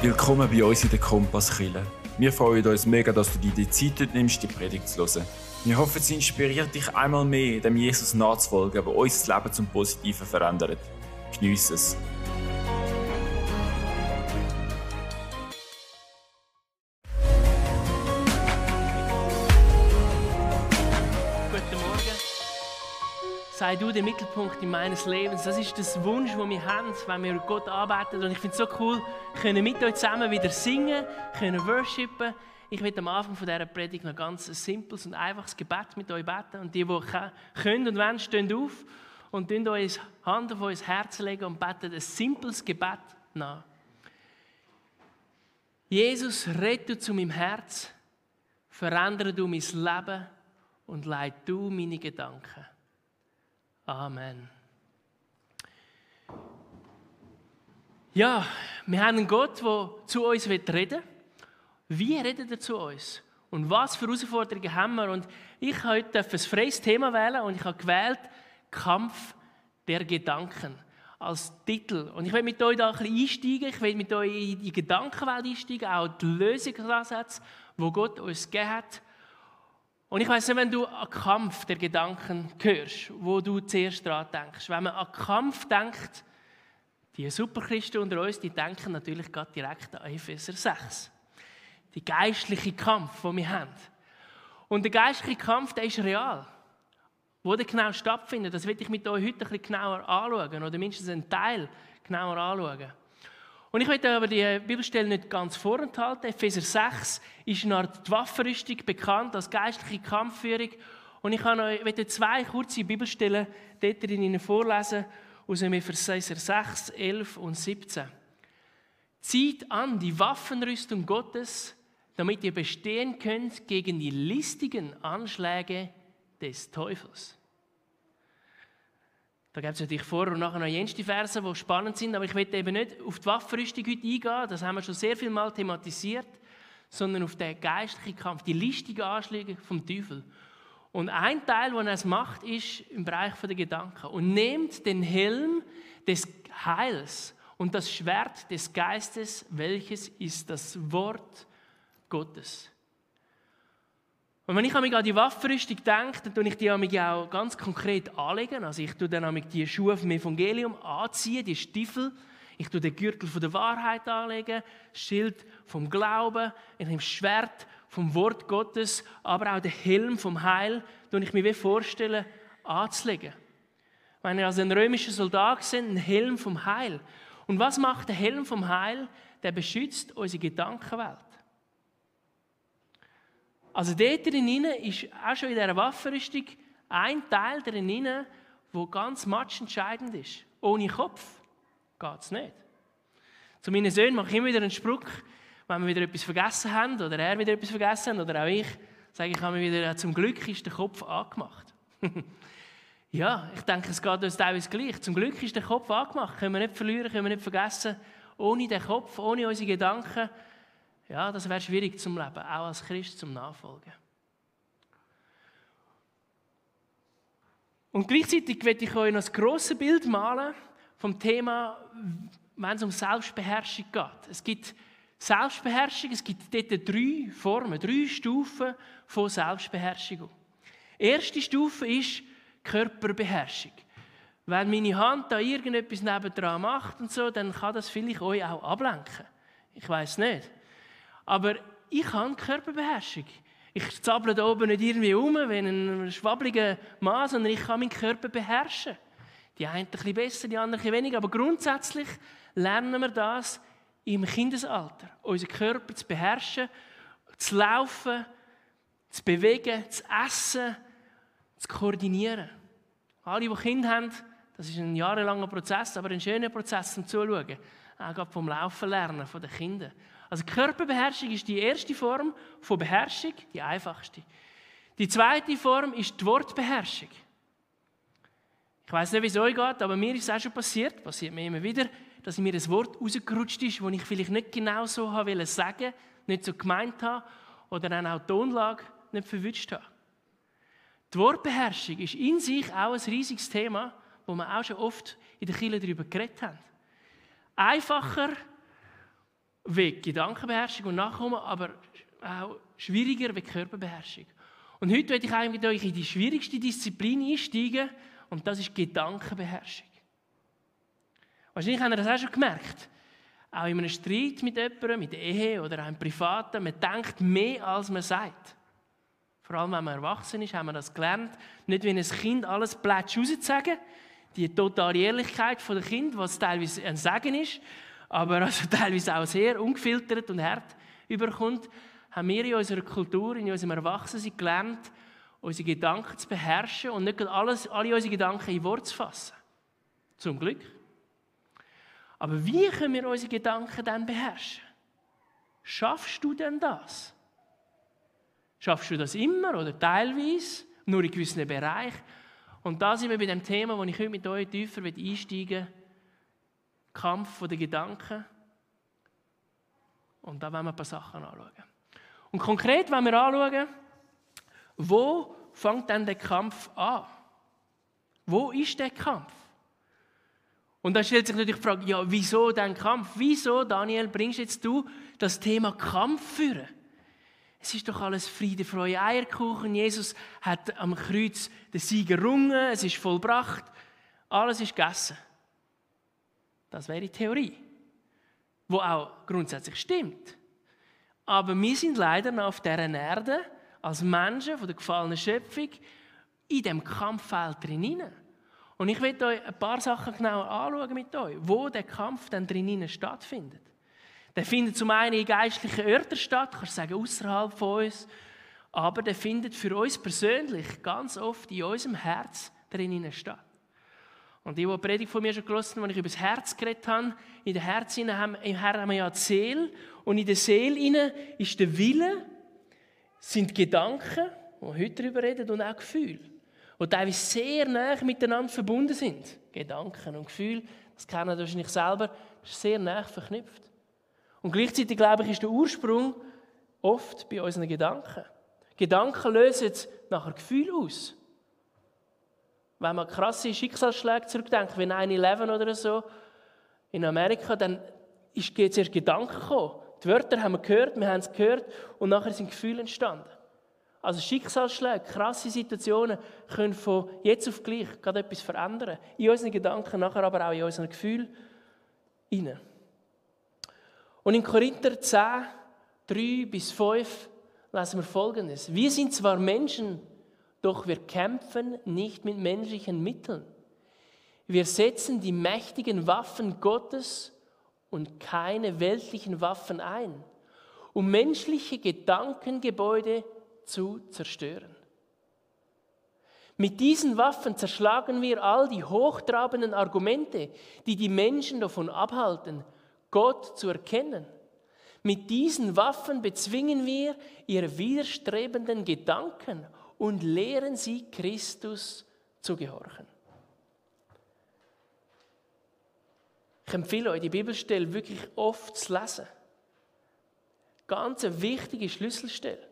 Willkommen bei uns in der Kompasskille. Wir freuen uns mega, dass du dir die Zeit nimmst, die Predigt zu hören. Wir hoffen, sie inspiriert dich einmal mehr, dem Jesus nachzufolgen, der unser Leben zum Positiven verändert. Geniess es. Sei du der Mittelpunkt in meines Lebens. Das ist das Wunsch, den wir haben, wenn wir Gott arbeiten. Und ich finde es so cool, können mit euch zusammen wieder singen, können worshipen. Ich werde am Anfang von dieser Predigt noch ganz ein simples und einfaches Gebet mit euch beten. Und die, die können und wollen, stehen auf und tun euch Hand auf euer Herz legen und beten ein simples Gebet nach. Jesus, rette du zu meinem Herz, verändere du mein Leben und leid du meine Gedanken. Amen. Ja, wir haben einen Gott, der zu uns reden will. Wie redet er zu uns? Und was für Herausforderungen haben wir? Und ich heute ein freies Thema wählen und ich habe gewählt Kampf der Gedanken als Titel. Und ich will mit euch da ein bisschen einsteigen. Ich will mit euch in die Gedankenwelt einsteigen, auch die Lösungsansätze, wo Gott uns gegeben hat. Und ich weiß nicht, wenn du an Kampf der Gedanken hörst, wo du zuerst daran denkst. Wenn man an Kampf denkt, die Superchristen unter uns, die denken natürlich gerade direkt an Epheser 6. Die geistliche Kampf, den wir haben. Und der geistliche Kampf, der ist real. Wo der genau stattfindet, das will ich mit euch heute ein bisschen genauer anschauen, oder mindestens einen Teil genauer anschauen. Und ich möchte aber die Bibelstelle nicht ganz vorenthalten. Epheser 6 ist eine Art Waffenrüstung bekannt als geistliche Kampfführung. Und ich möchte zwei kurze Bibelstellen dort Ihnen vorlesen, aus dem Epheser 6, 11 und 17. Zieht an die Waffenrüstung Gottes, damit ihr bestehen könnt gegen die listigen Anschläge des Teufels. Da gibt es natürlich vor und nachher noch jenste Verse, die spannend sind, aber ich möchte eben nicht auf die Waffenrüstung heute eingehen, das haben wir schon sehr viel Mal thematisiert, sondern auf den geistlichen Kampf, die listigen Anschläge vom Teufel. Und ein Teil, den er es macht, ist im Bereich der Gedanken. Und nehmt den Helm des Heils und das Schwert des Geistes, welches ist das Wort Gottes. Und wenn ich an die Waffenrüstung denke, dann tue ich die auch ganz konkret anlegen. Also ich tue dann die Schuhe vom Evangelium anziehen, die Stiefel. Ich tue den Gürtel von der Wahrheit anlegen, das Schild vom Glauben, ich nehme das Schwert vom Wort Gottes, aber auch den Helm vom Heil, tue ich mir wie vorstellen, anzulegen. Wenn ihr also ein römischer Soldat sind, ein Helm vom Heil. Und was macht der Helm vom Heil? Der beschützt unsere Gedankenwelt. Also dort drin ist auch schon in dieser Waffenrüstung ein Teil drin, der ganz matchentscheidend ist. Ohne Kopf geht es nicht. Zu meinen Söhnen mache ich immer wieder einen Spruch, wenn wir wieder etwas vergessen haben oder er wieder etwas vergessen hat oder auch ich, sage ich mir wieder, zum Glück ist der Kopf angemacht. ja, ich denke, es geht uns teilweise gleich. Zum Glück ist der Kopf angemacht. Können wir nicht verlieren, können wir nicht vergessen. Ohne den Kopf, ohne unsere Gedanken ja, das wäre schwierig zum Leben, auch als Christ zum Nachfolgen. Und gleichzeitig werde ich euch noch ein grosses Bild malen vom Thema, wenn es um Selbstbeherrschung geht. Es gibt Selbstbeherrschung, es gibt dort drei Formen, drei Stufen von Selbstbeherrschung. Erste Stufe ist Körperbeherrschung. Wenn meine Hand da irgendetwas nebendran macht und so, dann kann das vielleicht euch auch ablenken. Ich weiß nicht. Aber ich habe Körperbeherrschung. Ich zabble da oben nicht irgendwie um wie ein schwabbliger Mann, sondern ich kann meinen Körper beherrschen. Die einen ein bisschen besser, die anderen ein bisschen weniger. Aber grundsätzlich lernen wir das im Kindesalter. Unseren Körper zu beherrschen, zu laufen, zu bewegen, zu essen, zu koordinieren. Alle, die Kinder haben, das ist ein jahrelanger Prozess, aber ein schöner Prozess zum Zuschauen. Auch vom Laufen lernen von den Kindern. Also Körperbeherrschung ist die erste Form von Beherrschung, die einfachste. Die zweite Form ist die Wortbeherrschung. Ich weiß nicht, wie es euch geht, aber mir ist es auch schon passiert, passiert mir immer wieder, dass mir ein Wort rausgerutscht ist, das ich vielleicht nicht genau so haben sagen nicht so gemeint habe oder dann auch die Tonlage nicht verwünscht habe. Die Wortbeherrschung ist in sich auch ein riesiges Thema, wo wir auch schon oft in der Kirche darüber geredet haben. Einfacher wie Gedankenbeherrschung und Nachkommen, aber auch schwieriger wie Körperbeherrschung. Und heute werde ich mit euch in die schwierigste Disziplin einsteigen und das ist Gedankenbeherrschung. Wahrscheinlich habt ihr das auch schon gemerkt. Auch in einem Streit mit jemandem, mit der Ehe oder einem Privaten, man denkt mehr, als man sagt. Vor allem, wenn man erwachsen ist, haben wir das gelernt. Nicht wie ein Kind alles plätsch rauszusagen. Die totale Ehrlichkeit der Kind, was teilweise ein Sagen ist, aber also teilweise auch sehr ungefiltert und hart überkommt, haben wir in unserer Kultur, in unserem Erwachsensein gelernt, unsere Gedanken zu beherrschen und nicht alles, alle unsere Gedanken in Wort zu fassen. Zum Glück. Aber wie können wir unsere Gedanken dann beherrschen? Schaffst du denn das? Schaffst du das immer oder teilweise, nur in gewissen Bereichen? Und da sind wir bei dem Thema, wo ich heute mit euch tiefer einsteigen will. Kampf der Gedanken. Und da wollen wir ein paar Sachen anschauen. Und konkret wollen wir anschauen, wo fängt denn der Kampf an? Wo ist der Kampf? Und da stellt sich natürlich die Frage, ja, wieso denn Kampf? Wieso, Daniel, bringst jetzt du das Thema Kampf führen? Es ist doch alles Friede, Freude, Eierkuchen. Jesus hat am Kreuz den Sieg errungen, es ist vollbracht, alles ist gegessen. Das wäre die Theorie, wo auch grundsätzlich stimmt. Aber wir sind leider noch auf dieser Erde als Menschen von der gefallenen Schöpfung in dem Kampffeld drin. Und ich werde euch ein paar Sachen genauer anschauen mit euch, wo der Kampf dann drinnen stattfindet. Der findet zum einen in geistlichen Orten statt, kannst sagen, außerhalb von uns. Aber der findet für uns persönlich ganz oft in unserem Herz drinnen statt. Und die, die die Predigt von mir schon gelesen haben, als ich über das Herz geredet habe, in der Herz haben, im Herzen haben wir ja die Seele. Und in der Seele ist der Wille, sind Gedanken, die heute darüber reden, und auch Gefühle, die teilweise sehr nah miteinander verbunden sind. Gedanken und Gefühle, das kennen wir wahrscheinlich selber, ist sehr nah verknüpft. Und gleichzeitig, glaube ich, ist der Ursprung oft bei unseren Gedanken. Gedanken lösen nachher Gefühl aus. Wenn man krasse Schicksalsschläge zurückdenkt, wie 9-11 oder so in Amerika, dann ist zuerst Gedanken gekommen. Die Wörter haben wir gehört, wir haben es gehört und nachher sind Gefühle entstanden. Also Schicksalsschläge, krasse Situationen können von jetzt auf gleich gerade etwas verändern. In unseren Gedanken, nachher aber auch in unseren Gefühlen. Und in Korinther 10, 3 bis 5 lesen wir folgendes. Wir sind zwar Menschen, doch wir kämpfen nicht mit menschlichen Mitteln. Wir setzen die mächtigen Waffen Gottes und keine weltlichen Waffen ein, um menschliche Gedankengebäude zu zerstören. Mit diesen Waffen zerschlagen wir all die hochtrabenden Argumente, die die Menschen davon abhalten, Gott zu erkennen. Mit diesen Waffen bezwingen wir ihre widerstrebenden Gedanken und lehren sie, Christus zu gehorchen. Ich empfehle euch, die Bibelstelle wirklich oft zu lesen. Ganz eine wichtige Schlüsselstelle.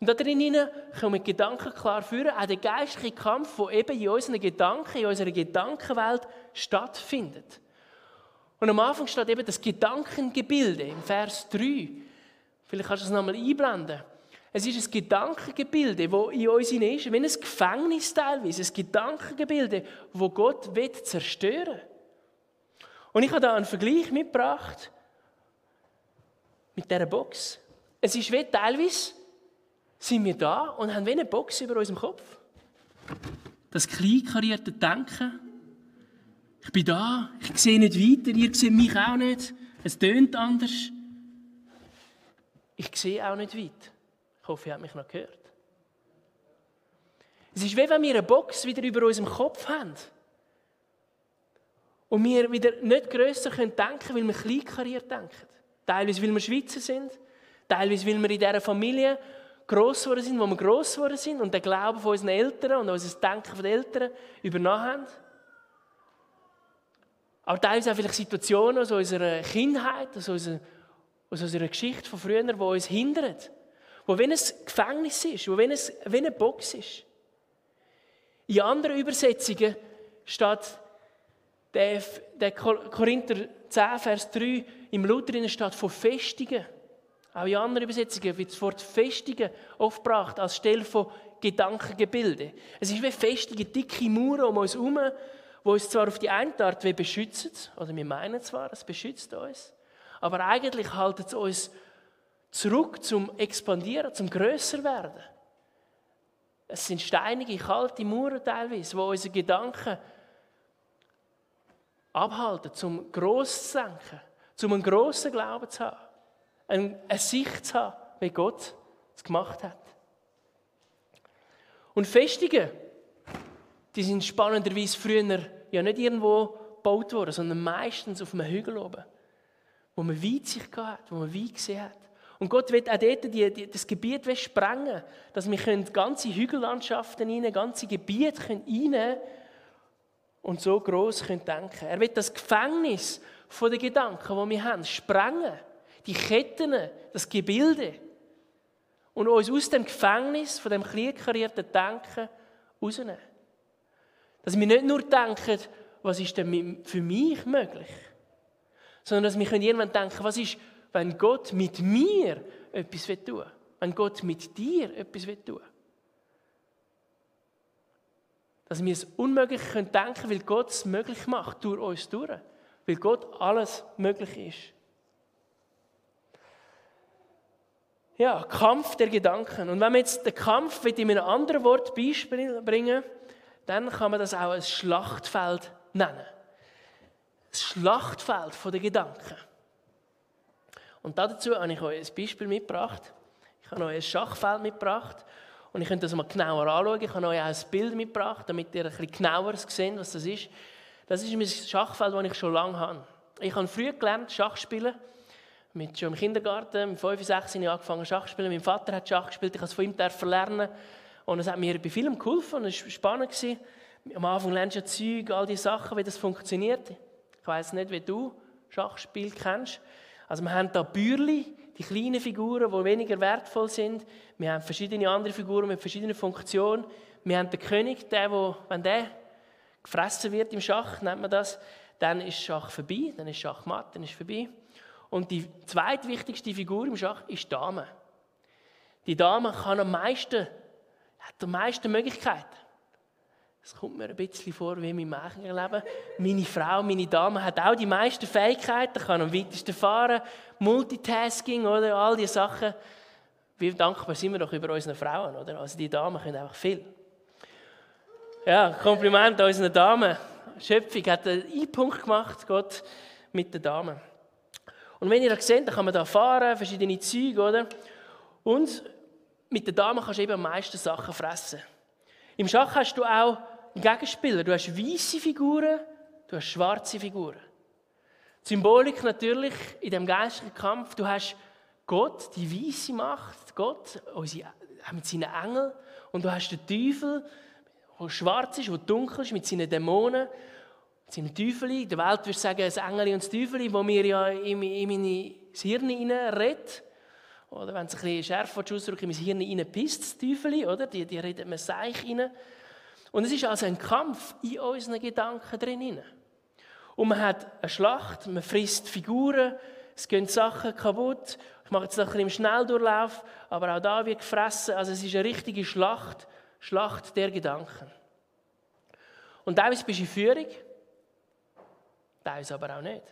Und da drinnen wir Gedanken klar führen, auch der geistliche Kampf, der eben in unseren Gedanken, in unserer Gedankenwelt stattfindet. Und am Anfang steht eben das Gedankengebilde im Vers 3. Vielleicht kannst du es nochmal einblenden. Es ist ein Gedankengebilde, das in uns ist, wie ein Gefängnis teilweise, ein Gedankengebilde, das Gott will zerstören Und ich habe da einen Vergleich mitgebracht mit dieser Box. Es ist wie teilweise sind wir da und haben wie eine Box über unserem Kopf. Das kleinkarierte Denken ich bin da, ich sehe nicht weiter, ihr seht mich auch nicht. Es tönt anders. Ich sehe auch nicht weit. Ich hoffe, ihr habt mich noch gehört. Es ist wie wenn wir eine Box wieder über unserem Kopf haben. Und wir wieder nicht grösser denken können, weil wir kleinkariert denken. Teilweise, weil wir Schweizer sind. Teilweise, weil wir in dieser Familie gross geworden sind, wo wir gross geworden sind und den Glauben von unseren Eltern und unser Denken von den Eltern übernommen haben. Aber teilweise auch vielleicht Situationen aus unserer Kindheit, aus unserer, aus unserer Geschichte von früher, die uns hindern. Wo wenn es Gefängnis ist, wo wenn es wie eine Box ist. In anderen Übersetzungen steht, Der, der Korinther 10, Vers 3 im Luther steht von Festungen. Auch in anderen Übersetzungen wird das Wort Festungen oft gebracht als Stelle von Gedankengebilde. Es ist wie Festungen, dicke Mauern um uns herum, die uns zwar auf die eine Art wie beschützen, oder wir meinen zwar, es beschützt uns, aber eigentlich halten es uns zurück zum Expandieren, zum Grösser werden. Es sind steinige, kalte Mauern teilweise, wo unsere Gedanken abhalten, zum gross zu denken, zum einen grossen Glauben zu haben, eine Sicht zu haben, wie Gott es gemacht hat. Und Festungen, die sind spannenderweise früher ja nicht irgendwo gebaut worden, sondern meistens auf einem Hügel oben, wo man Weitsicht hat, wo man weit gesehen hat. Und Gott wird auch dort die, die, das Gebiet sprengen, dass wir ganze Hügellandschaften rein, ganze Gebiete rein und so groß können denken. Er wird das Gefängnis den Gedanken, die wir haben, sprengen, die Ketten, das Gebilde und uns aus dem Gefängnis von dem kleinkarierten Denken rausnehmen. Dass wir nicht nur denken, was ist denn für mich möglich, sondern dass wir irgendwann denken, was ist wenn Gott mit mir etwas tun will. Wenn Gott mit dir etwas tun will. Dass wir es unmöglich denken können, weil Gott es möglich macht, durch uns durch. Weil Gott alles möglich ist. Ja, Kampf der Gedanken. Und wenn wir jetzt den Kampf in einem anderen Wort bringen, dann kann man das auch ein Schlachtfeld nennen. Das Schlachtfeld der Gedanken. Und dazu habe ich euch ein Beispiel mitgebracht. Ich habe euch ein Schachfeld mitgebracht. Und ich könnt das mal genauer anschauen. Ich habe euch auch ein Bild mitgebracht, damit ihr ein bisschen genauer seht, was das ist. Das ist mein Schachfeld, das ich schon lange habe. Ich habe früh gelernt, Schach spielen. Mit schon im Kindergarten, mit 5, 6 habe ich angefangen Schach zu spielen. Mein Vater hat Schach gespielt, ich durfte von ihm lernen. Und es hat mir bei vielem geholfen und es war spannend. Am Anfang lernst du Zeug, all diese Sachen, wie das funktioniert. Ich weiß nicht, wie du Schachspiel kennst. Also wir haben da Bürli, die kleinen Figuren, die weniger wertvoll sind. Wir haben verschiedene andere Figuren mit verschiedenen Funktionen. Wir haben den König, der, wo, wenn der gefressen wird im Schach, nennt man das, dann ist Schach vorbei, dann ist Schach matt, dann ist vorbei. Und die zweitwichtigste Figur im Schach ist die Dame. Die Dame kann am meisten, hat am meisten Möglichkeiten. Es kommt mir ein bisschen vor wie im Märchenleben. Meine Frau, meine Dame hat auch die meisten Fähigkeiten, kann am weitesten fahren, Multitasking oder all diese Sachen. Wie dankbar sind wir doch über unsere Frauen, oder? Also die Damen können einfach viel. Ja, Kompliment an unsere Damen. Schöpfung hat einen E-Punkt gemacht, Gott, mit den Damen. Und wenn ihr das seht, dann kann man da fahren, verschiedene Züge, oder? Und mit den Damen kannst du eben am meisten Sachen fressen. Im Schach hast du auch Gegenspieler. Du hast weiße Figuren, du hast schwarze Figuren. Symbolik natürlich in dem geistlichen Kampf, du hast Gott, die weiße Macht, Gott unsere, mit seinen Engeln, und du hast den Teufel, der schwarz ist, der dunkel ist, mit seinen Dämonen, mit seinen Teufeln. In der Welt würde ich sagen, das Engel und das Teufel, wo mir ja in, in mein Hirn hineinredet. Oder wenn es ein bisschen schärfer ausdrückt, in mein Hirn hineinpisst, das Teufel, oder? Die, die redet mir Seich rein. Und es ist also ein Kampf in unseren Gedanken drin. Und man hat eine Schlacht, man frisst Figuren, es gehen Sachen kaputt. Ich mache jetzt noch ein bisschen im Schnelldurchlauf, aber auch da wird gefressen. Also es ist eine richtige Schlacht, Schlacht der Gedanken. Und teilweise bist du in Führung, teilweise aber auch nicht.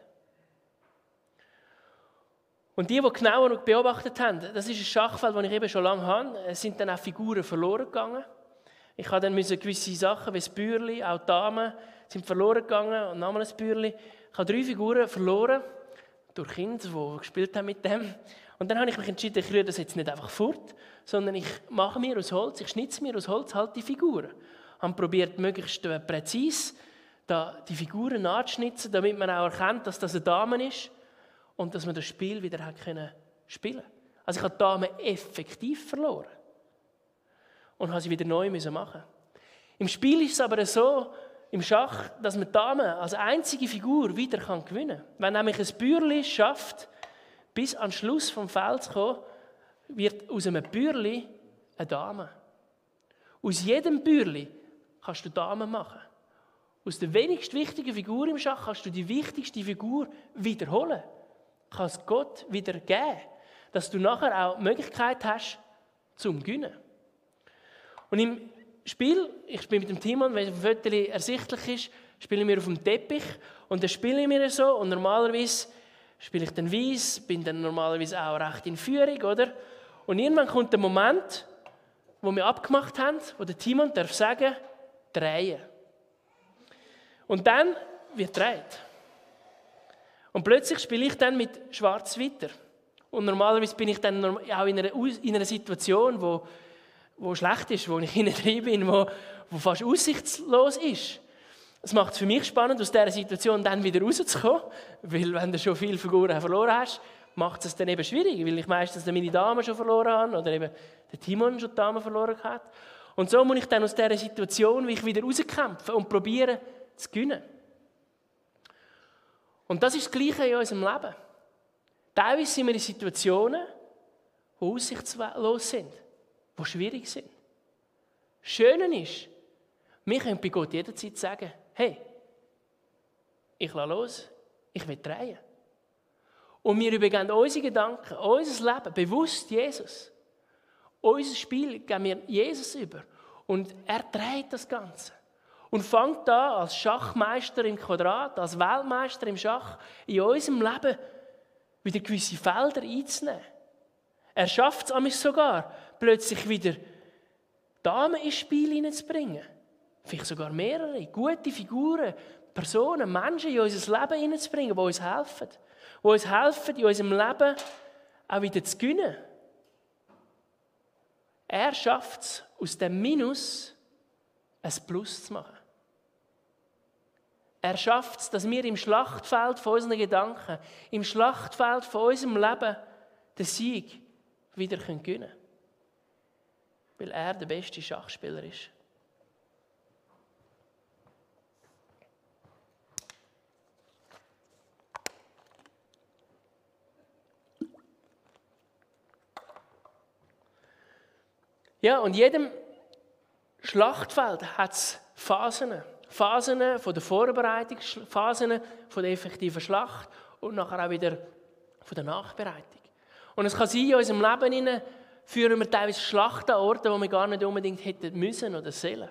Und die, die genauer beobachtet haben, das ist ein Schachfeld, das ich eben schon lange habe, es sind dann auch Figuren verloren gegangen. Ich habe dann gewisse Sachen wie das Bürli, auch die Damen, sind verloren gegangen und nochmal ein Bürli. Ich habe drei Figuren verloren durch Kinder, die gespielt haben mit dem. Und dann habe ich mich entschieden, ich rühre das jetzt nicht einfach fort, sondern ich mache mir aus Holz, ich schnitze mir aus Holz halt die Figuren. Ich habe probiert, möglichst äh, präzise die Figuren nachzuschnitzen, damit man auch erkennt, dass das eine Dame ist und dass man das Spiel wieder hat können spielen Also ich habe die Dame effektiv verloren und habe sie wieder neu machen Im Spiel ist es aber so, im Schach, dass man die Dame als einzige Figur wieder kann gewinnen kann. Wenn nämlich ein Bürli schafft, bis an Schluss vom Feld zu kommen, wird aus einem Bürli eine Dame. Aus jedem Bürli kannst du Dame machen. Aus der wenigst wichtigen Figur im Schach kannst du die wichtigste Figur wiederholen. Kannst Gott wieder geben, dass du nachher auch die Möglichkeit hast, zum Gewinnen. Und im Spiel, ich spiele mit dem Timon, wenn es auf ersichtlich ist, spielen wir auf dem Teppich und dann spielen wir so und normalerweise spiele ich dann weiss, bin dann normalerweise auch recht in Führung, oder? Und irgendwann kommt der Moment, wo wir abgemacht haben, wo der Timon darf sagen, drehen. Und dann wird dreht. Und plötzlich spiele ich dann mit Schwarz weiter. Und normalerweise bin ich dann auch in einer, in einer Situation, wo, wo schlecht ist, wo ich hinten drin bin, wo, wo fast aussichtslos ist. Es macht es für mich spannend, aus dieser Situation dann wieder rauszukommen, weil wenn du schon viele Figuren verloren hast, macht es dann eben schwierig, weil ich meistens meine Damen schon verloren habe oder eben der Timon schon die Damen verloren hat. Und so muss ich dann aus dieser Situation wie ich wieder rauskämpfen und probieren zu gewinnen. Und das ist das Gleiche in unserem Leben. Teilweise sind wir in Situationen, die aussichtslos sind, die schwierig sind. Das Schöne ist, wir können bei Gott jederzeit sagen, hey, ich lasse los, ich will drehen. Und wir übergeben unsere Gedanken, unser Leben bewusst Jesus. Unser Spiel geben wir Jesus über. Und er dreht das Ganze. Und fängt da als Schachmeister im Quadrat, als Weltmeister im Schach in unserem Leben wieder gewisse Felder einzunehmen. Er schafft es sogar, plötzlich wieder Damen ins Spiel hineinzubringen. Vielleicht sogar mehrere, gute Figuren, Personen, Menschen in unser Leben hineinzubringen, die uns helfen. Die uns helfen, in unserem Leben auch wieder zu gewinnen. Er schafft es, aus dem Minus ein Plus zu machen. Er schafft es, dass wir im Schlachtfeld von unseren Gedanken, im Schlachtfeld von unserem Leben den Sieg wieder gewinnen können. Weil er der beste Schachspieler ist. Ja, und jedem Schlachtfeld hat es Phasen. Phasen von der Vorbereitung, Phasen von der effektiven Schlacht und nachher auch wieder von der Nachbereitung. Und es kann sein, in unserem Leben führen wir teilweise Schlachten an Orten, wo wir gar nicht unbedingt hätten müssen oder sollen.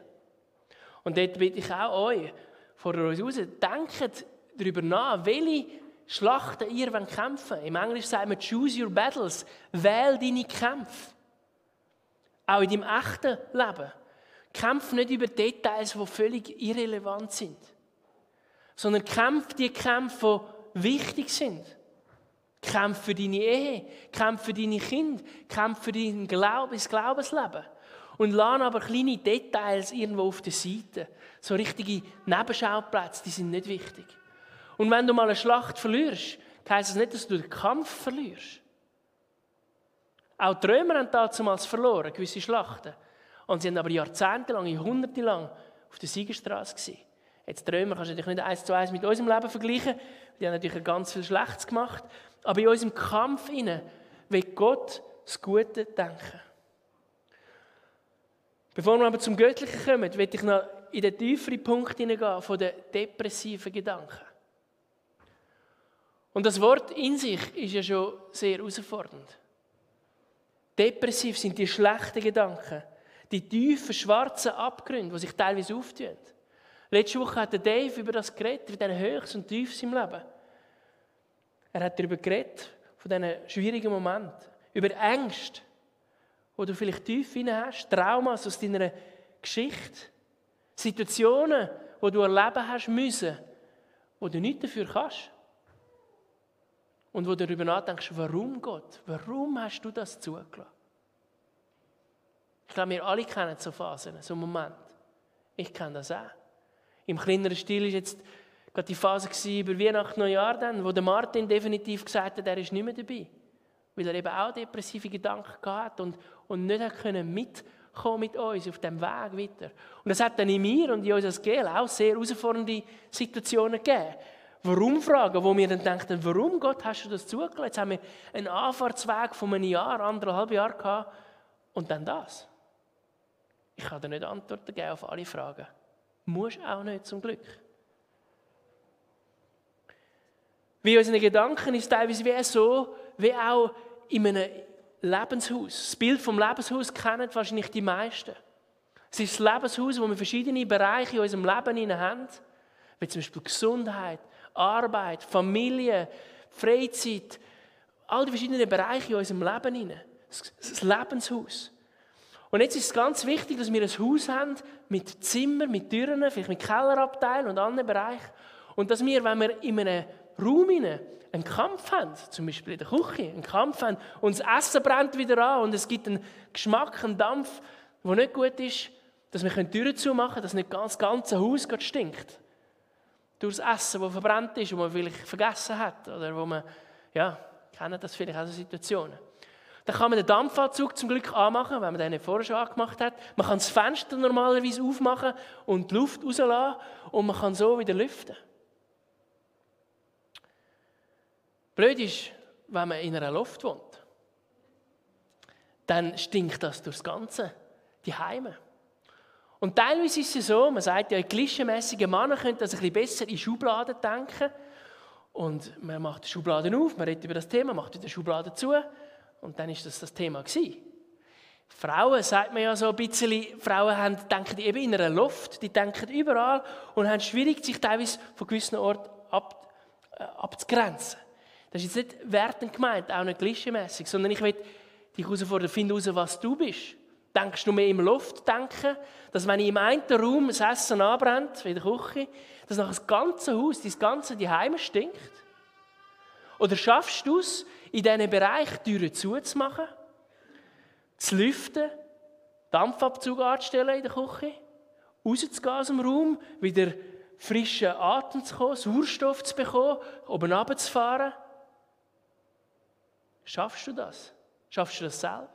Und dort bitte ich auch euch, vor uns raus, denkt darüber nach, welche Schlachten ihr kämpfen wollt. Im Englisch sagt man «choose your battles», wähl deine Kämpfe. Auch in deinem echten Leben. Kämpf nicht über Details, die völlig irrelevant sind. Sondern kämpf die Kämpfe, die wichtig sind. Kämpf für deine Ehe, kämpf für deine Kinder, kämpf für dein Glaube, Glaubensleben. Und lass aber kleine Details irgendwo auf der Seite. So richtige Nebenschauplätze, die sind nicht wichtig. Und wenn du mal eine Schlacht verlierst, heisst das nicht, dass du den Kampf verlierst. Auch die Römer haben damals verloren, gewisse Schlachten. Und sie haben aber jahrzehntelang, jahrhundertelang auf der Siegerstraße. Jetzt Römer kannst du natürlich nicht eins zu eins mit unserem Leben vergleichen. Die haben natürlich ganz viel Schlechtes gemacht. Aber in unserem Kampf inne will Gott das Gute denken. Bevor wir aber zum Göttlichen kommen, will ich noch in den tieferen Punkt hineingehen von den depressiven Gedanken. Und das Wort in sich ist ja schon sehr herausfordernd. Depressiv sind die schlechten Gedanken, die tiefen, schwarzen Abgründe, die sich teilweise auftun. Letzte Woche hat Dave über das geredet, über diesen Höchst und Tiefs im Leben. Er hat darüber geredet, von diesen schwierigen Momenten, über Ängste, wo du vielleicht tief hinein hast, Traumas aus deiner Geschichte, Situationen, wo du erleben hast müssen, wo du nicht dafür kannst. Und wo du darüber nachdenkst, warum Gott, warum hast du das zugelassen? Ich glaube, wir alle kennen so Phasen, so Momente. Ich kenne das auch. Im kleineren Stil war jetzt gerade die Phase über Weihnachten, Neujahr, dann, wo der Martin definitiv gesagt hat, er ist nicht mehr dabei. Weil er eben auch depressive Gedanken hatte und, und nicht hat können mitkommen mit uns auf dem Weg weiter. Und es hat dann in mir und in uns als GL auch sehr herausfordernde Situationen gegeben. Warum fragen, wo wir dann denken, warum Gott hast du das zugelassen? Jetzt haben wir einen Anfahrtsweg von einem Jahr, anderthalb Jahr gehabt und dann das. Ich kann dir nicht Antworten geben auf alle Fragen. Muss auch nicht, zum Glück. Wie unsere Gedanken ist teilweise wie so, wie auch in einem Lebenshaus. Das Bild vom Lebenshaus kennen wahrscheinlich die meisten. Es ist das Lebenshaus, wo wir verschiedene Bereiche in unserem Leben haben, wie zum Beispiel Gesundheit, Arbeit, Familie, Freizeit, all die verschiedenen Bereiche in unserem Leben. Das Lebenshaus. Und jetzt ist es ganz wichtig, dass wir ein Haus haben mit Zimmer, mit Türen, vielleicht mit Kellerabteil und anderen Bereichen. Und dass wir, wenn wir in einem Raum einen Kampf haben, zum Beispiel in der Küche, einen Kampf haben und das Essen brennt wieder an und es gibt einen Geschmack, einen Dampf, der nicht gut ist, dass wir Türen zumachen können, dass nicht das ganze Haus stinkt. Durch das Essen, das verbrannt ist und man vielleicht vergessen hat. Oder wo man, ja, kennen das vielleicht auch so Situationen. Dann kann man den Dampfanzug zum Glück anmachen, wenn man den vorher schon angemacht hat. Man kann das Fenster normalerweise aufmachen und die Luft rauslassen und man kann so wieder lüften. Blöd ist, wenn man in einer Luft wohnt. Dann stinkt das durchs Ganze, die Heime. Und teilweise ist es so, man sagt ja, klischeemäßige Männer können das ein bisschen besser in Schubladen denken. Und man macht die Schubladen auf, man redet über das Thema, macht wieder Schubladen zu. Und dann ist das das Thema. Frauen, sagt man ja so ein bisschen, Frauen haben, denken eben in einer Luft, die denken überall und haben schwierig, sich teilweise von gewissen Orten ab, äh, abzugrenzen. Das ist jetzt nicht wertend gemeint, auch nicht klischeemässig, sondern ich will dich herausfordern, finde heraus, was du bist. Denkst du mehr im Luft denken, dass wenn ich im einen Raum das Essen anbrennt, wie in der Küche, dass nach das ganze Haus, das ganze Heim stinkt? Oder schaffst du es, in diesen Bereich Türen zuzumachen, zu lüften, Dampfabzug anzustellen in der Küche, rauszugehen aus dem Raum, wieder frischen Atem zu bekommen, Sauerstoff zu bekommen, oben runterzufahren? Schaffst du das? Schaffst du das selber?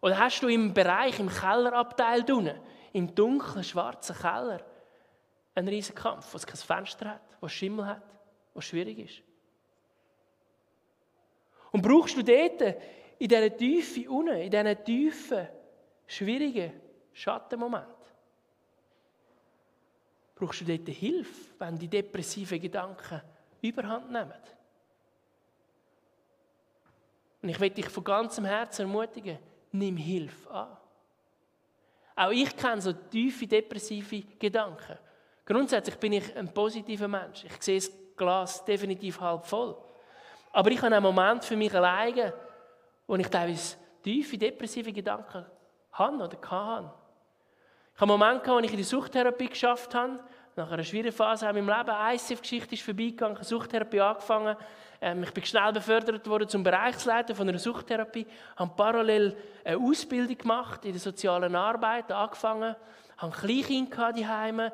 Oder hast du im Bereich, im Kellerabteil drinnen, im dunklen, schwarzen Keller, einen riesen Kampf, wo es kein Fenster hat, wo Schimmel hat, wo schwierig ist? Und brauchst du dort, in dieser Tiefe unten, in diesen tiefen, schwierigen Schattenmoment, brauchst du dort Hilfe, wenn die depressiven Gedanken überhand nehmen? Und ich will dich von ganzem Herzen ermutigen, nimm Hilfe an. Auch ich kenne so tiefe depressive Gedanken. Grundsätzlich bin ich ein positiver Mensch. Ich sehe das Glas definitiv halb voll. Aber ich habe einen Moment für mich alleine, wo ich teilweise tiefe depressive Gedanken habe oder hatte. Ich habe einen Moment, wo ich in die Suchttherapie geschafft habe. Nach einer schwierigen Phase in meinem Leben, eine ICF-Geschichte ist vorbeigegangen, eine Suchttherapie angefangen. Ähm, ich bin schnell befördert worden zum Bereichsleiter von einer Suchttherapie, habe parallel eine Ausbildung gemacht in der sozialen Arbeit, angefangen, habe Kleinkinder die Heime,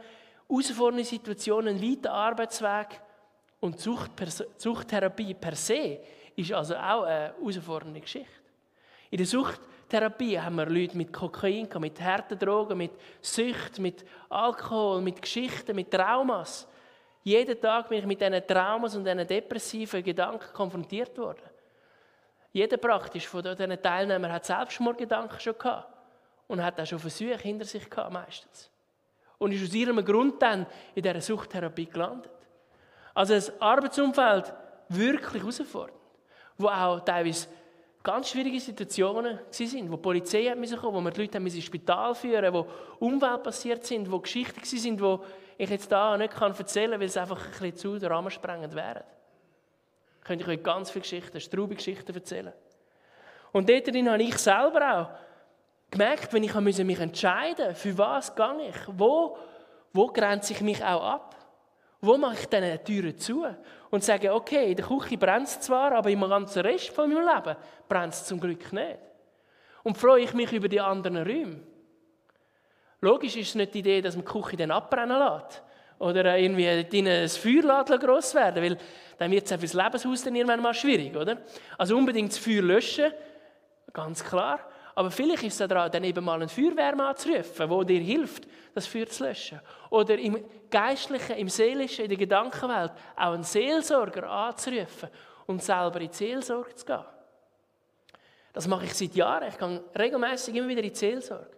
herausfordernde Situationen, einen weiten Arbeitsweg und Sucht, Suchttherapie per se ist also auch eine herausfordernde Geschichte. In der Suchttherapie haben wir Leute mit Kokain, mit harten Drogen, mit Sucht, mit Alkohol, mit Geschichten, mit Traumas. Jeden Tag bin ich mit diesen Traumas und diesen depressiven Gedanken konfrontiert worden. Jeder praktisch von diesen Teilnehmern hat Selbstmordgedanken schon gehabt und hat auch schon Versuche hinter sich gehabt, meistens. Und ist aus ihrem Grund dann in dieser Suchttherapie gelandet. Also das Arbeitsumfeld wirklich herausfordernd, wo auch teilweise ganz schwierige Situationen sind, wo die Polizei hat kommen, wo wir die Leute ins Spital führen wo Umwelt passiert sind, wo Geschichten sind, wo ich jetzt da nicht erzählen kann, weil es einfach ein bisschen zu den Rahmen sprengend wäre. Könnte ich euch ganz viele Geschichten, straube Geschichten erzählen. Und dort habe ich selber auch gemerkt, wenn ich mich entscheiden musste, für was gehe ich, wo, wo grenze ich mich auch ab. Wo mache ich diese Türen zu? Und sage, okay, in der Küche brennt es zwar, aber im ganzen Rest von meinem Leben brennt es zum Glück nicht. Und freue ich mich über die anderen Räume. Logisch ist es nicht die Idee, dass man die Küche dann abbrennen lässt. Oder irgendwie drinnen ein Feuer gross werden weil dann wird es auch das Lebenshaus dann irgendwann mal schwierig, oder? Also unbedingt das Feuer löschen, ganz klar. Aber vielleicht ist es daran, dann eben mal einen Feuerwehrmann anzurufen, der dir hilft, das Feuer zu löschen. Oder im Geistlichen, im Seelischen, in der Gedankenwelt auch einen Seelsorger anzurufen und selber in die Seelsorge zu gehen. Das mache ich seit Jahren. Ich gehe regelmäßig immer wieder in die Seelsorge.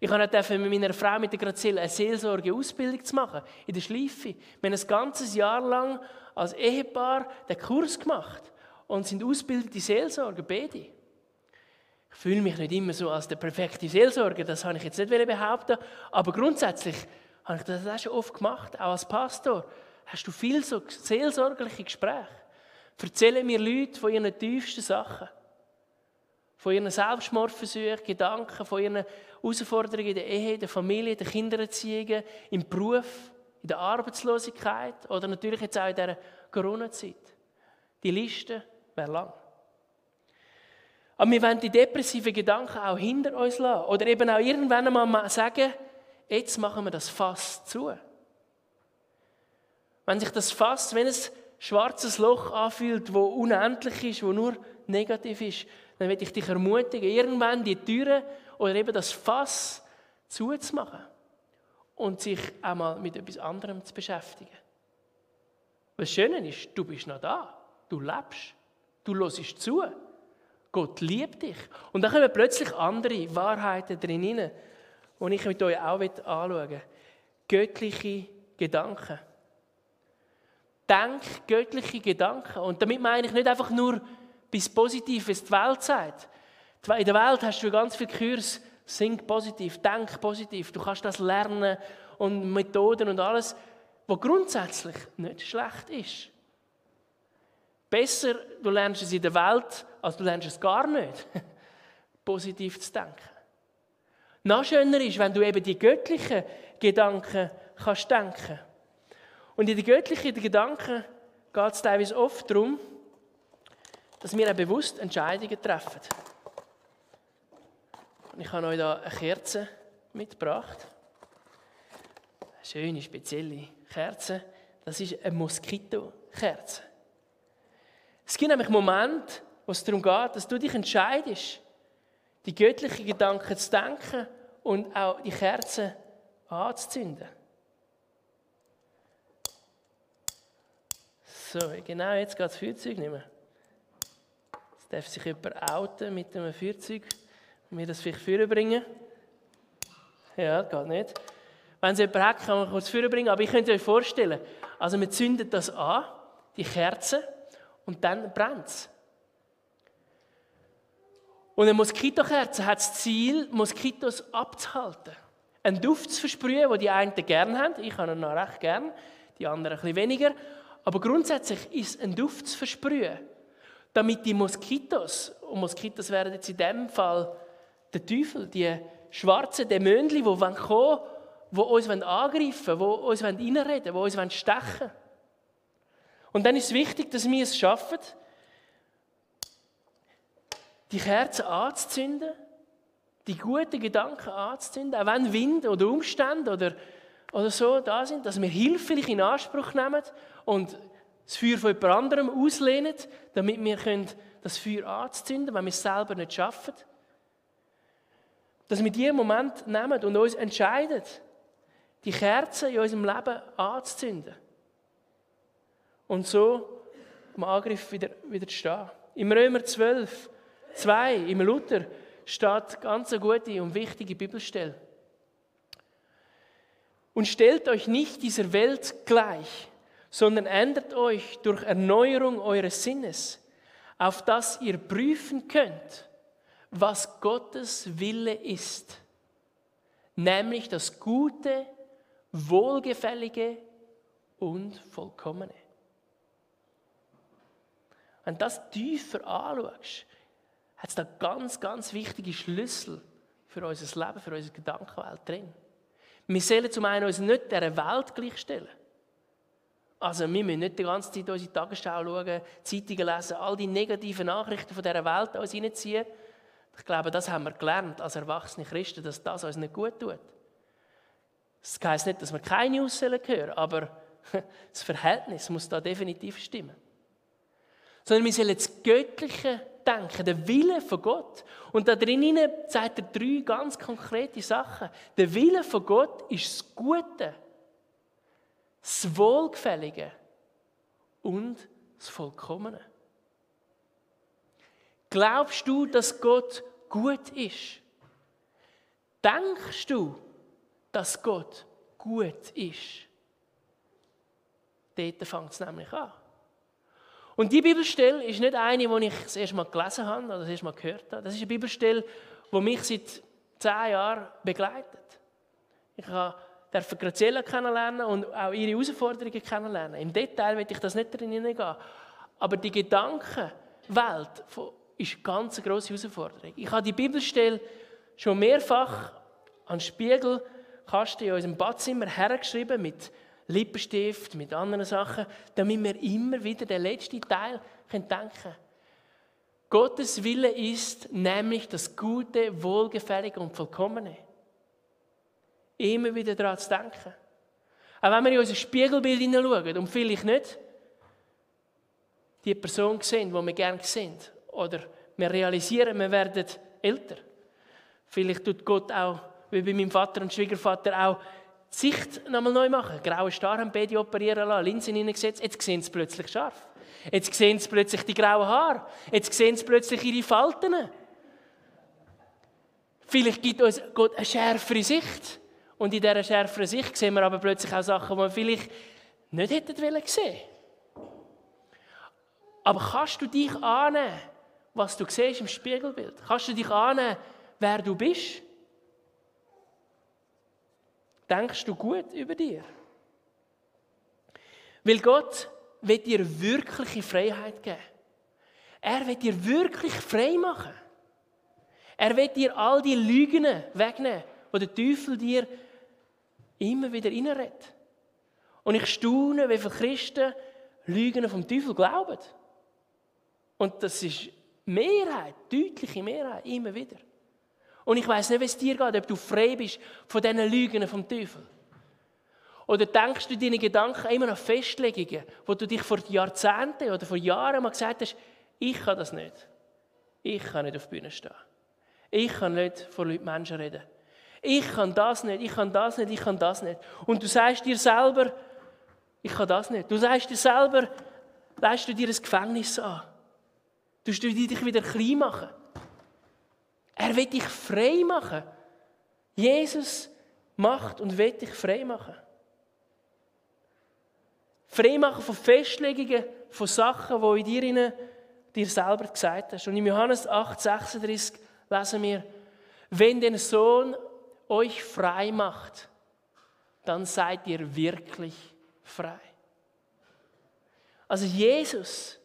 Ich durfte mit meiner Frau, mit der Grazil, eine Seelsorge-Ausbildung zu machen, in der Schleife. Wir haben ein ganzes Jahr lang als Ehepaar den Kurs gemacht und sind ausgebildete Seelsorger, beide. Ich fühle mich nicht immer so als der perfekte Seelsorger, das habe ich jetzt nicht behaupten, aber grundsätzlich habe ich das auch schon oft gemacht, auch als Pastor. Hast du viel so seelsorgerliche Gespräche? Erzählen mir Leute von ihren tiefsten Sachen. Von ihren Selbstmordversuchen, Gedanken, von ihren Herausforderungen in der Ehe, der Familie, der Kindererziehung, im Beruf, in der Arbeitslosigkeit oder natürlich jetzt auch in dieser Corona-Zeit. Die Liste wäre lang. Aber wir wollen die depressiven Gedanken auch hinter uns lassen. Oder eben auch irgendwann einmal sagen, jetzt machen wir das Fass zu. Wenn sich das Fass, wenn es schwarzes Loch anfühlt, wo unendlich ist, wo nur negativ ist, dann will ich dich ermutigen, irgendwann die Türe oder eben das Fass zuzumachen und sich einmal mit etwas anderem zu beschäftigen. Was Schöne ist, du bist noch da, du lebst, du hörst zu. Gott liebt dich. Und dann kommen plötzlich andere Wahrheiten drin die ich mit euch auch anschauen will. Göttliche Gedanken. Denk göttliche Gedanken. Und damit meine ich nicht einfach nur bis positiv, was die Welt sagt. In der Welt hast du ganz viele Kurs, Think positiv, denk positiv. Du kannst das lernen und Methoden und alles, was grundsätzlich nicht schlecht ist. Besser, du lernst es in der Welt, als du lernst es gar nicht. Positiv zu denken. Noch schöner ist, wenn du eben die göttlichen Gedanken kannst denken. Und in den göttlichen Gedanken geht es teilweise oft darum, dass wir bewusst Entscheidungen treffen. Und ich habe euch hier eine Kerze mitgebracht. Eine schöne, spezielle Kerze. Das ist eine Moskitokerze. Es gibt nämlich Momente, wo es darum geht, dass du dich entscheidest, die göttlichen Gedanken zu denken und auch die Kerze anzuzünden. So, genau jetzt geht das Feuerzeug nicht mehr. Jetzt darf sich jemand outen mit einem Feuerzeug und mir das vielleicht vorbringen. Ja, geht nicht. Wenn es jemand hat, kann man kurz vorbringen. Aber ich könnte euch vorstellen, also wir zünden das an, die Kerze, und dann brennt es. Und eine Moskitokerze hat das Ziel, Moskitos abzuhalten. Einen Duft zu versprühen, den die einen gerne haben. Ich habe ihn noch recht gern, die anderen ein bisschen weniger. Aber grundsätzlich ist ein Duft zu versprühen, damit die Moskitos, und Moskitos wären jetzt in dem Fall der Teufel, die schwarzen Dämonen, die kommen wollen, die uns angreifen wollen, die uns reinreden die uns stechen wollen. Und dann ist es wichtig, dass wir es schaffen, die Kerzen anzuzünden, die guten Gedanken anzuzünden, auch wenn Wind oder Umstände oder oder so da sind, dass wir hilfreich in Anspruch nehmen und das Feuer von jemand anderem auslehnen, damit wir das Feuer anzünden wenn wir es selber nicht schaffen. Dass wir diesen Moment nehmen und uns entscheiden, die Kerzen in unserem Leben anzuzünden. Und so am Angriff wieder, wieder zu stehen. Im Römer 12, 2, im Luther, steht ganz eine gute und wichtige Bibelstelle. Und stellt euch nicht dieser Welt gleich, sondern ändert euch durch Erneuerung eures Sinnes, auf das ihr prüfen könnt, was Gottes Wille ist, nämlich das Gute, Wohlgefällige und Vollkommene. Wenn du das tiefer anschaust, hat es da ganz, ganz wichtige Schlüssel für unser Leben, für unsere Gedankenwelt drin. Wir sollen zum einen uns nicht dieser Welt gleichstellen. Also wir müssen nicht die ganze Zeit unsere Tagesschau schauen, Zeitungen lesen, all die negativen Nachrichten von dieser Welt uns reinziehen. Ich glaube, das haben wir gelernt als erwachsene Christen, dass das uns nicht gut tut. Das heisst nicht, dass wir keine News hören aber das Verhältnis muss da definitiv stimmen. Sondern wir sollen das Göttliche denken, der Wille von Gott. Und da drinnen sagt er drei ganz konkrete Sachen. Der Wille von Gott ist das Gute, das Wohlgefällige und das Vollkommene. Glaubst du, dass Gott gut ist? Denkst du, dass Gott gut ist? Dort fängt es nämlich an. Und die Bibelstelle ist nicht eine, die ich das erste Mal gelesen habe oder das erste Mal gehört habe. Das ist eine Bibelstelle, die mich seit zehn Jahren begleitet. Ich durfte Graziella kennenlernen und auch ihre Herausforderungen kennenlernen. Im Detail will ich das nicht drin hineingehen. Aber die Gedankenwelt ist eine ganz grosse Herausforderung. Ich habe die Bibelstelle schon mehrfach an den Spiegelkasten in unserem Badzimmer hergeschrieben mit Lippenstift, mit anderen Sachen, damit wir immer wieder den letzten Teil denken können. Gottes Wille ist nämlich das Gute, Wohlgefällige und Vollkommene. Immer wieder daran zu denken. Auch wenn wir in unser Spiegelbild hineinschauen und vielleicht nicht die Person sehen, die wir gerne sehen, oder wir realisieren, wir werden älter. Vielleicht tut Gott auch, wie bei meinem Vater und Schwiegervater, auch Sicht nochmal neu machen. Graue Star haben beide operieren lassen, Linsen hineingesetzt, jetzt sehen sie plötzlich scharf. Jetzt sehen sie plötzlich die grauen Haare. Jetzt sehen sie plötzlich ihre Falten. Vielleicht gibt uns Gott eine schärfere Sicht. Und in dieser schärferen Sicht sehen wir aber plötzlich auch Sachen, die wir vielleicht nicht hätten sehen Aber kannst du dich annehmen, was du siehst im Spiegelbild? Kannst du dich annehmen, wer du bist? Denkst du gut über dir? Weil Gott will dir wirkliche Freiheit geben. Er will dir wirklich frei machen. Er will dir all die Lügen wegnehmen, die der Teufel dir immer wieder reinredet. Und ich staune, wie viele Christen Lügen vom Teufel glauben. Und das ist Mehrheit, deutliche Mehrheit, immer wieder. Und ich weiß nicht, wie es dir geht, ob du frei bist von diesen Lügen vom Teufel. Oder denkst du deine Gedanken immer an Festlegungen, wo du dich vor Jahrzehnten oder vor Jahren mal gesagt hast, ich kann das nicht. Ich kann nicht auf die Bühne stehen. Ich kann nicht vor Menschen reden. Ich kann das nicht, ich kann das nicht, ich kann das nicht. Und du sagst dir selber, ich kann das nicht. Du sagst dir selber, leist du dir ein Gefängnis an. Du du dich wieder klein machen. Er will dich frei machen. Jesus macht und will dich frei machen. Frei machen von Festlegungen, von Sachen, die in dir, rein, dir selber gesagt hast. Und in Johannes 8, 36 lesen wir, wenn der Sohn euch frei macht, dann seid ihr wirklich frei. Also Jesus,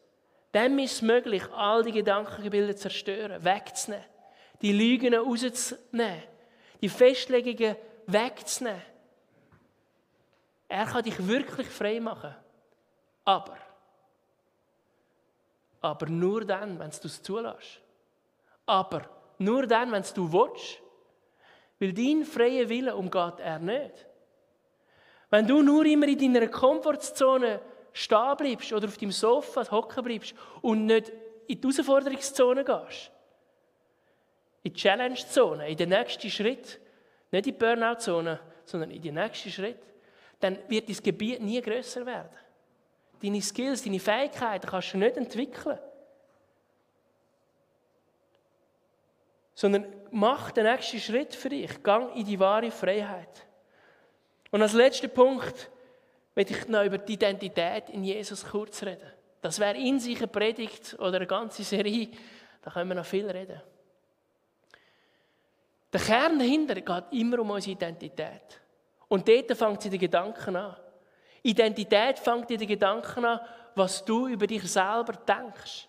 dem ist es möglich, all die Gedankengebilde zu zerstören, wegzunehmen, die Lügen rauszunehmen, die Festlegungen wegzunehmen. Er kann dich wirklich frei machen. Aber, aber nur dann, wenn du es zulässt. Aber nur dann, wenn du willst. Weil dein freier Wille umgeht er nicht. Wenn du nur immer in deiner Komfortzone stehen bleibst oder auf deinem Sofa hocken bleibst und nicht in die Herausforderungszone gehst, in die Challenge-Zone, in den nächsten Schritt, nicht in die Burnout-Zone, sondern in den nächsten Schritt, dann wird dein Gebiet nie größer werden. Deine Skills, deine Fähigkeiten kannst du nicht entwickeln. Sondern mach den nächsten Schritt für dich. Gang in die wahre Freiheit. Und als letzter Punkt möchte ich noch über die Identität in Jesus kurz reden. Das wäre in sich eine Predigt oder eine ganze Serie. Da können wir noch viel reden. Der Kern dahinter geht immer um unsere Identität. Und dort fängt sie die Gedanken an. Identität fängt in den Gedanken an, was du über dich selber denkst.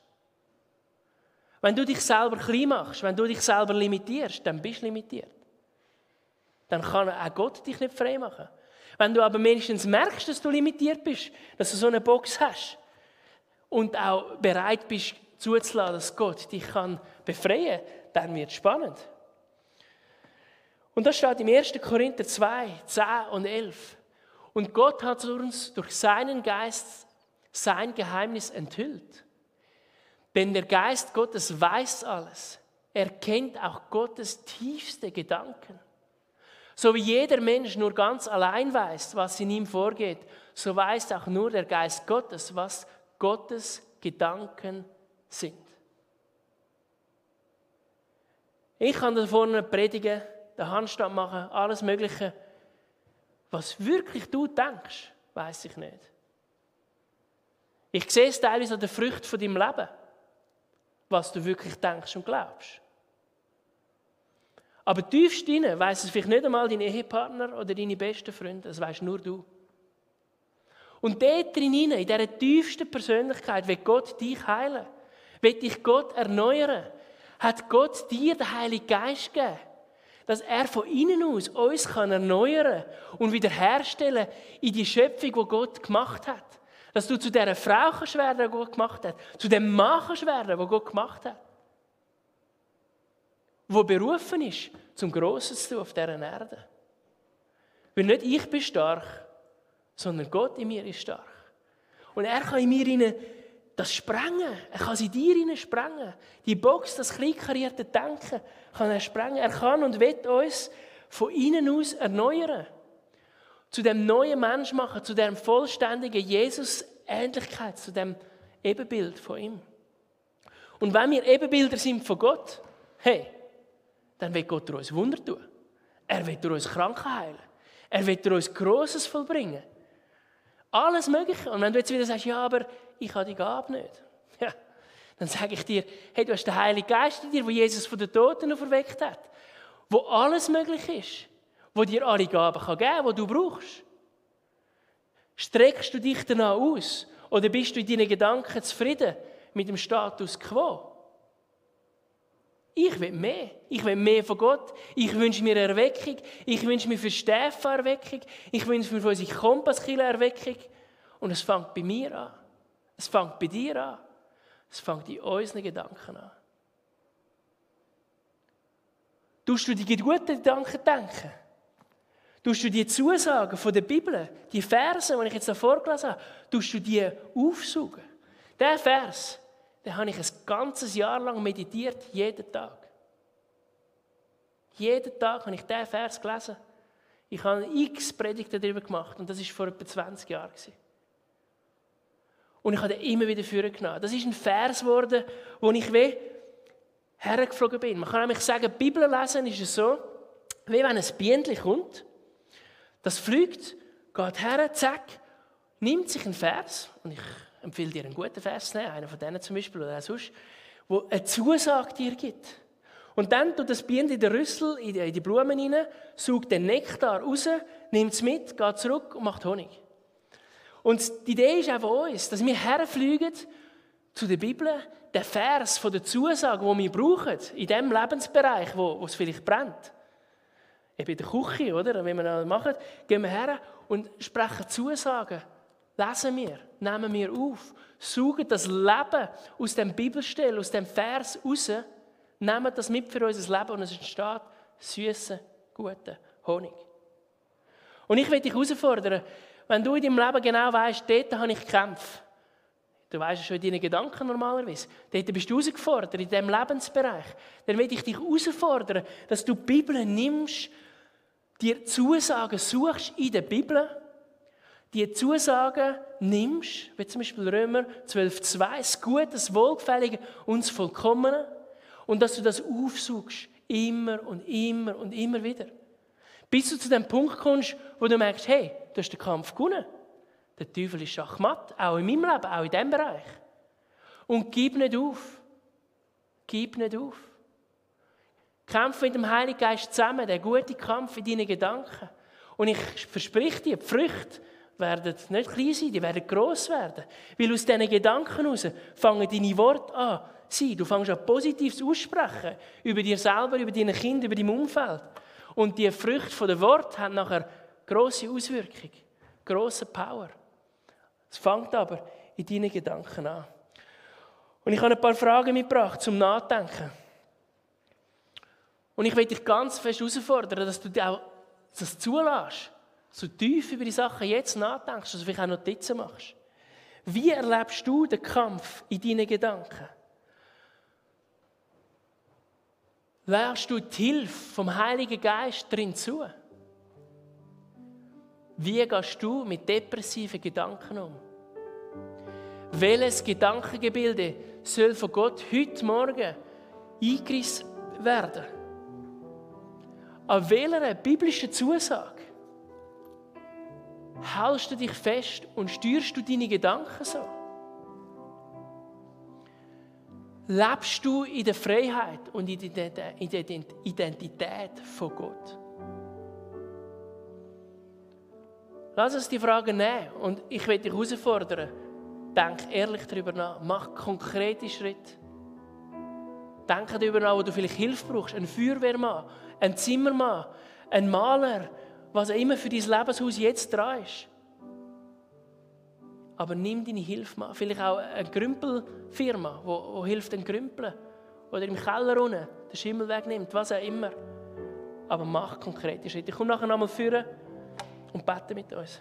Wenn du dich selber klein machst, wenn du dich selber limitierst, dann bist du limitiert. Dann kann auch Gott dich nicht frei machen. Wenn du aber wenigstens merkst, dass du limitiert bist, dass du so eine Box hast und auch bereit bist zuzulassen, dass Gott dich kann befreien kann, dann wird es spannend. Und das steht im 1. Korinther 2, 10 und 11. Und Gott hat uns durch seinen Geist sein Geheimnis enthüllt. Denn der Geist Gottes weiß alles. Er kennt auch Gottes tiefste Gedanken. So wie jeder Mensch nur ganz allein weiß, was in ihm vorgeht, so weiß auch nur der Geist Gottes, was Gottes Gedanken sind. Ich kann da vorne predigen, den Handstand machen, alles Mögliche. Was wirklich du denkst, weiß ich nicht. Ich sehe es teilweise an der Frucht von deinem Leben, was du wirklich denkst und glaubst. Aber tiefst innen weiss es vielleicht nicht einmal dein Ehepartner oder deine besten Freunde, das weißt nur du. Und dort drin, in dieser tiefsten Persönlichkeit, wird Gott dich heilen, wird dich Gott erneuern, hat Gott dir den Heiligen Geist gegeben, dass er von innen aus uns kann erneuern und wiederherstellen in die Schöpfung, die Gott gemacht hat. Dass du zu dieser Frau kannst werden, die Gott gemacht hat, zu dem Mann kannst werden, den Gott gemacht hat wo berufen ist, zum Grossen zu tun auf dieser Erde. Weil nicht ich bin stark, sondern Gott in mir ist stark. Und er kann in mir das sprengen. Er kann sie dir rein sprengen. Die Box, das kleinkarierte Denken, kann er sprengen. Er kann und wird uns von innen aus erneuern. Zu dem neuen Mensch machen, zu dem vollständigen Jesus-Ähnlichkeit, zu dem Ebenbild von ihm. Und wenn wir Ebenbilder sind von Gott, hey, dann wird Gott durch uns Wunder tun. Er wird durch uns Kranken heilen. Er wird durch uns Großes vollbringen. Alles Mögliche. Und wenn du jetzt wieder sagst, ja, aber ich habe die Gabe nicht. Ja, dann sage ich dir, hey, du hast den Heiligen Geist in dir, wo Jesus von den Toten auferweckt hat. Wo alles möglich ist. Wo dir alle Gaben kann geben kann, die du brauchst. Streckst du dich danach aus? Oder bist du in deinen Gedanken zufrieden mit dem Status quo? Ich will mehr. Ich will mehr von Gott. Ich wünsche mir Erweckung. Ich wünsche mir für Stefan Erweckung. Ich wünsche mir für unsere Kompasskille Erweckung. Und es fängt bei mir an. Es fängt bei dir an. Es fängt in unseren Gedanken an. Tust du die guten Gedanken denken? Tust du die Zusagen von der Bibel, die Verse, die ich jetzt da vorgelesen habe, tust du die aufsaugen? Der Vers, dann habe ich ein ganzes Jahr lang meditiert, jeden Tag. Jeden Tag habe ich diesen Vers gelesen. Ich habe x Predigten darüber gemacht und das war vor etwa 20 Jahren. Und ich habe den immer wieder vorgenommen. Das ist ein Vers geworden, wo ich weh hergeflogen bin. Man kann nämlich sagen, Bibel lesen ist es so, wie wenn ein Bienchen kommt, das fliegt, geht her, zack, nimmt sich einen Vers, und ich empfehle dir einen guten Vers zu nehmen, einen von denen zum Beispiel oder auch sonst, wo eine Zusage dir gibt. Und dann tut das Bienen in den Rüssel, in die, Blumen rein, sucht den Nektar raus, nimmt es mit, geht zurück und macht Honig. Und die Idee ist auch von uns, dass wir herfliegen zu der Bibel, der Vers von der Zusage, den wir brauchen, in dem Lebensbereich, wo, wo es vielleicht brennt. Eben in der Küche, oder? Wenn wir das machen, gehen wir her und sprechen Zusagen lesen wir, nehmen wir auf, suchen das Leben aus dem Bibelstelle, aus dem Vers raus, nehmen das mit für unser Leben und es entsteht süßer, guter Honig. Und ich will dich herausfordern, wenn du in deinem Leben genau weißt, dort habe ich gekämpft. Du weißt es schon in deinen Gedanken normalerweise. Dort bist du herausgefordert, in diesem Lebensbereich. Dann will ich dich herausfordern, dass du die Bibel nimmst, dir Zusagen suchst in der Bibel die Zusagen nimmst, wie zum Beispiel Römer 12,2, das Gute, das Wohlgefällige und das Vollkommene, und dass du das aufsuchst, immer und immer und immer wieder. Bis du zu dem Punkt kommst, wo du merkst, hey, du hast den Kampf gewonnen. Der Teufel ist schachmatt, auch in meinem Leben, auch in diesem Bereich. Und gib nicht auf. Gib nicht auf. Kämpfe mit dem Heiligen Geist zusammen, der gute Kampf in deinen Gedanken. Und ich verspreche dir, die Früchte werden nicht klein sein, die werden gross werden. Weil aus diesen Gedanken heraus fangen deine Worte an sein. Du fängst an Positives aussprechen. Über dir selber, über deine Kinder, über dein Umfeld. Und die Früchte von der Wort haben nachher grosse Auswirkungen, grosse Power. Es fängt aber in deinen Gedanken an. Und ich habe ein paar Fragen mitgebracht zum Nachdenken. Und ich möchte dich ganz fest herausfordern, dass du auch das zulässt so tief über die Sachen jetzt nachdenkst, dass du vielleicht auch Notizen machst. Wie erlebst du den Kampf in deinen Gedanken? Lernst du die Hilfe vom Heiligen Geist drin zu? Wie gehst du mit depressiven Gedanken um? Welches Gedankengebilde soll von Gott heute Morgen eingerissen werden? An welcher biblischen Zusage hältst du dich fest und steuerst du deine Gedanken so? Lebst du in der Freiheit und in der Identität von Gott? Lass uns die Frage nehmen und ich will dich herausfordern. Denk ehrlich darüber nach. Mach konkrete Schritte. Denk darüber nach, wo du vielleicht Hilfe brauchst. Ein Feuerwehrmann, ein Zimmermann, ein Maler, was auch immer für dein Lebenshaus jetzt dran ist. Aber nimm deine Hilfe mal. Vielleicht auch eine Grümpelfirma, die, hilft, den Grümpeln. Oder im Keller unten den Schimmel wegnimmt, was auch immer. Aber mach konkrete Schritte. Ich komme nachher nochmal führen und bete mit uns.